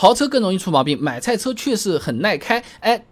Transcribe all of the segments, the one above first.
豪车更容易出毛病，买菜车确实很耐开，哎。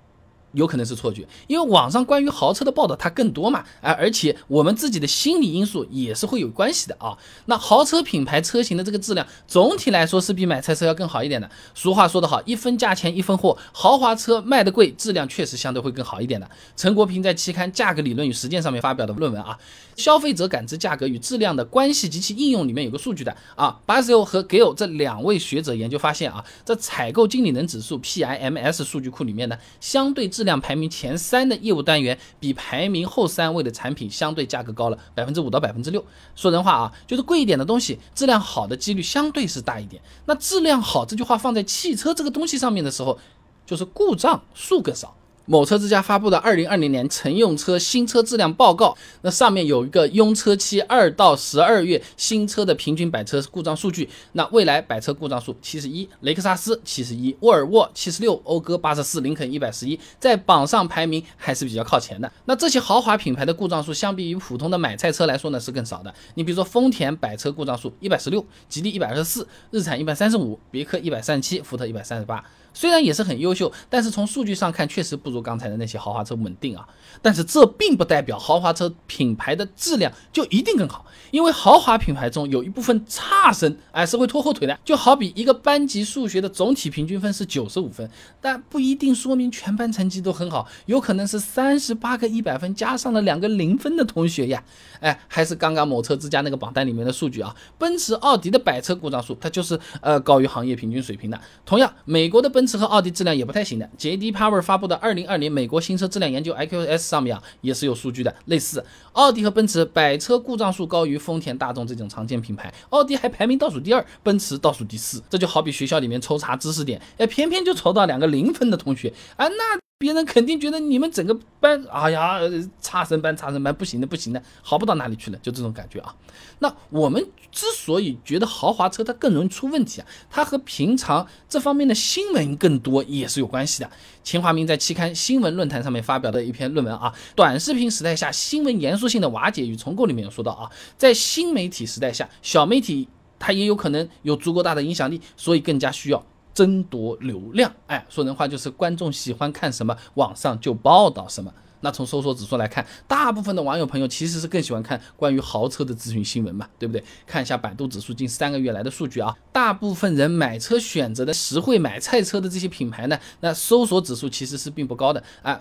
有可能是错觉，因为网上关于豪车的报道它更多嘛，啊，而且我们自己的心理因素也是会有关系的啊。那豪车品牌车型的这个质量，总体来说是比买菜车要更好一点的。俗话说得好，一分价钱一分货，豪华车卖的贵，质量确实相对会更好一点的。陈国平在期刊《价格理论与实践》上面发表的论文啊，消费者感知价格与质量的关系及其应用里面有个数据的啊，巴斯欧和 Gale 这两位学者研究发现啊，在采购经理人指数 PIMS 数据库里面呢，相对质量排名前三的业务单元，比排名后三位的产品相对价格高了百分之五到百分之六。说人话啊，就是贵一点的东西，质量好的几率相对是大一点。那质量好这句话放在汽车这个东西上面的时候，就是故障数个少。某车之家发布的二零二零年乘用车新车质量报告，那上面有一个拥车期二到十二月新车的平均百车故障数据。那未来百车故障数七十一，雷克萨斯七十一，沃尔沃七十六，讴歌八十四，林肯一百十一，在榜上排名还是比较靠前的。那这些豪华品牌的故障数，相比于普通的买菜车来说呢，是更少的。你比如说丰田百车故障数一百十六，吉利一百二十四，日产一百三十五，别克一百三十七，福特一百三十八。虽然也是很优秀，但是从数据上看，确实不如刚才的那些豪华车稳定啊。但是这并不代表豪华车品牌的质量就一定更好，因为豪华品牌中有一部分差生，哎，是会拖后腿的。就好比一个班级数学的总体平均分是九十五分，但不一定说明全班成绩都很好，有可能是三十八个一百分加上了两个零分的同学呀。哎，还是刚刚某车之家那个榜单里面的数据啊，奔驰、奥迪的百车故障数，它就是呃高于行业平均水平的。同样，美国的奔奔驰和奥迪质量也不太行的。J.D. Power 发布的二零二零美国新车质量研究 I.Q.S 上面啊，也是有数据的，类似奥迪和奔驰百车故障数高于丰田、大众这种常见品牌，奥迪还排名倒数第二，奔驰倒数第四。这就好比学校里面抽查知识点，哎，偏偏就抽到两个零分的同学啊，那。别人肯定觉得你们整个班，哎呀，差生班，差生班，不行的，不行的，好不到哪里去了，就这种感觉啊。那我们之所以觉得豪华车它更容易出问题啊，它和平常这方面的新闻更多也是有关系的。秦华明在期刊新闻论坛上面发表的一篇论文啊，短视频时代下新闻严肃性的瓦解与重构里面有说到啊，在新媒体时代下，小媒体它也有可能有足够大的影响力，所以更加需要。争夺流量，哎，说人话就是观众喜欢看什么，网上就报道什么。那从搜索指数来看，大部分的网友朋友其实是更喜欢看关于豪车的咨询新闻嘛，对不对？看一下百度指数近三个月来的数据啊，大部分人买车选择的实惠买菜车的这些品牌呢，那搜索指数其实是并不高的啊。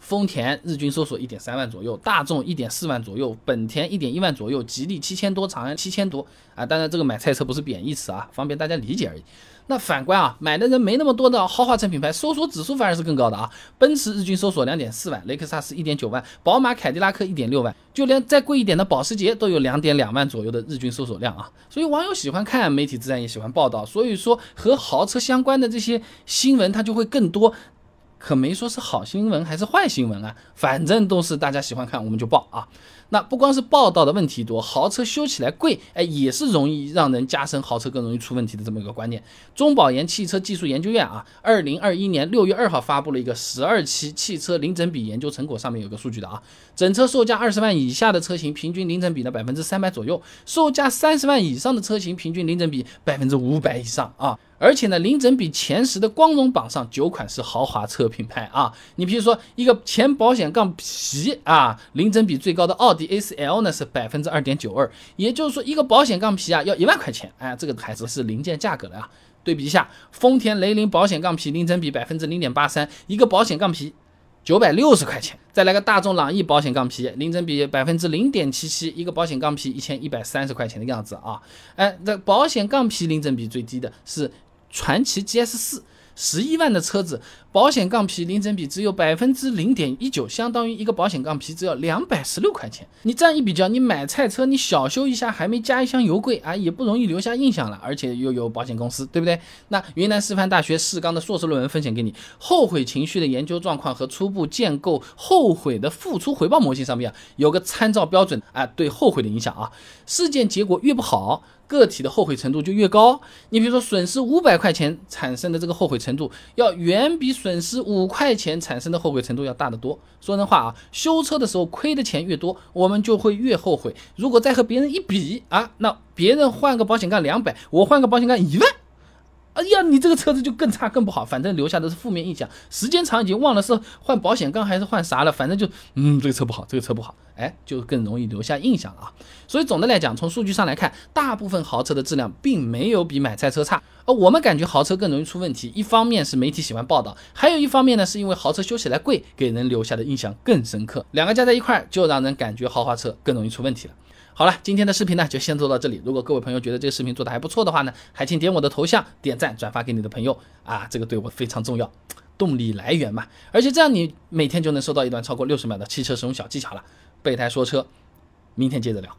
丰田日均搜索一点三万左右，大众一点四万左右，本田一点一万左右，吉利七千多，长安七千多啊。当然，这个买菜车不是贬义词啊，方便大家理解而已。那反观啊，买的人没那么多的豪华车品牌，搜索指数反而是更高的啊。奔驰日均搜索两点四万，雷克萨斯一点九万，宝马、凯迪拉克一点六万，就连再贵一点的保时捷都有两点两万左右的日均搜索量啊。所以网友喜欢看，媒体自然也喜欢报道。所以说和豪车相关的这些新闻，它就会更多。可没说是好新闻还是坏新闻啊，反正都是大家喜欢看，我们就报啊。那不光是报道的问题多，豪车修起来贵，哎，也是容易让人加深豪车更容易出问题的这么一个观念。中保研汽车技术研究院啊，二零二一年六月二号发布了一个十二期汽车零整比研究成果，上面有个数据的啊，整车售价二十万以下的车型平均零整比呢百分之三百左右，售价三十万以上的车型平均零整比百分之五百以上啊。而且呢，零整比前十的光荣榜上九款是豪华车品牌啊。你比如说一个前保险杠皮啊，零整比最高的奥迪 A4L 呢是百分之二点九二，也就是说一个保险杠皮啊要一万块钱，哎，这个还是是零件价格了啊。对比一下，丰田雷凌保险杠皮零整比百分之零点八三，一个保险杠皮九百六十块钱。再来个大众朗逸保险杠皮零整比百分之零点七七，一个保险杠皮一千一百三十块钱的样子啊。哎，这保险杠皮零整比最低的是。传祺 GS 四十一万的车子，保险杠皮零整比只有百分之零点一九，相当于一个保险杠皮只要两百十六块钱。你这样一比较，你买菜车你小修一下，还没加一箱油贵啊，也不容易留下印象了，而且又有保险公司，对不对？那云南师范大学四纲的硕士论文分享给你，后悔情绪的研究状况和初步建构后悔的付出回报模型上面啊，有个参照标准啊，对后悔的影响啊，事件结果越不好。个体的后悔程度就越高。你比如说，损失五百块钱产生的这个后悔程度，要远比损失五块钱产生的后悔程度要大得多。说人话啊，修车的时候亏的钱越多，我们就会越后悔。如果再和别人一比啊，那别人换个保险杠两百，我换个保险杠一万，哎呀，你这个车子就更差更不好，反正留下的是负面印象。时间长已经忘了是换保险杠还是换啥了，反正就嗯，这个车不好，这个车不好，哎，就更容易留下印象了啊。所以总的来讲，从数据上来看，大部分豪车的质量并没有比买菜车差。而我们感觉豪车更容易出问题，一方面是媒体喜欢报道，还有一方面呢，是因为豪车修起来贵，给人留下的印象更深刻。两个加在一块儿，就让人感觉豪华车更容易出问题了。好了，今天的视频呢就先做到这里。如果各位朋友觉得这个视频做的还不错的话呢，还请点我的头像点赞转发给你的朋友啊，这个对我非常重要，动力来源嘛。而且这样你每天就能收到一段超过六十秒的汽车使用小技巧了。备胎说车，明天接着聊。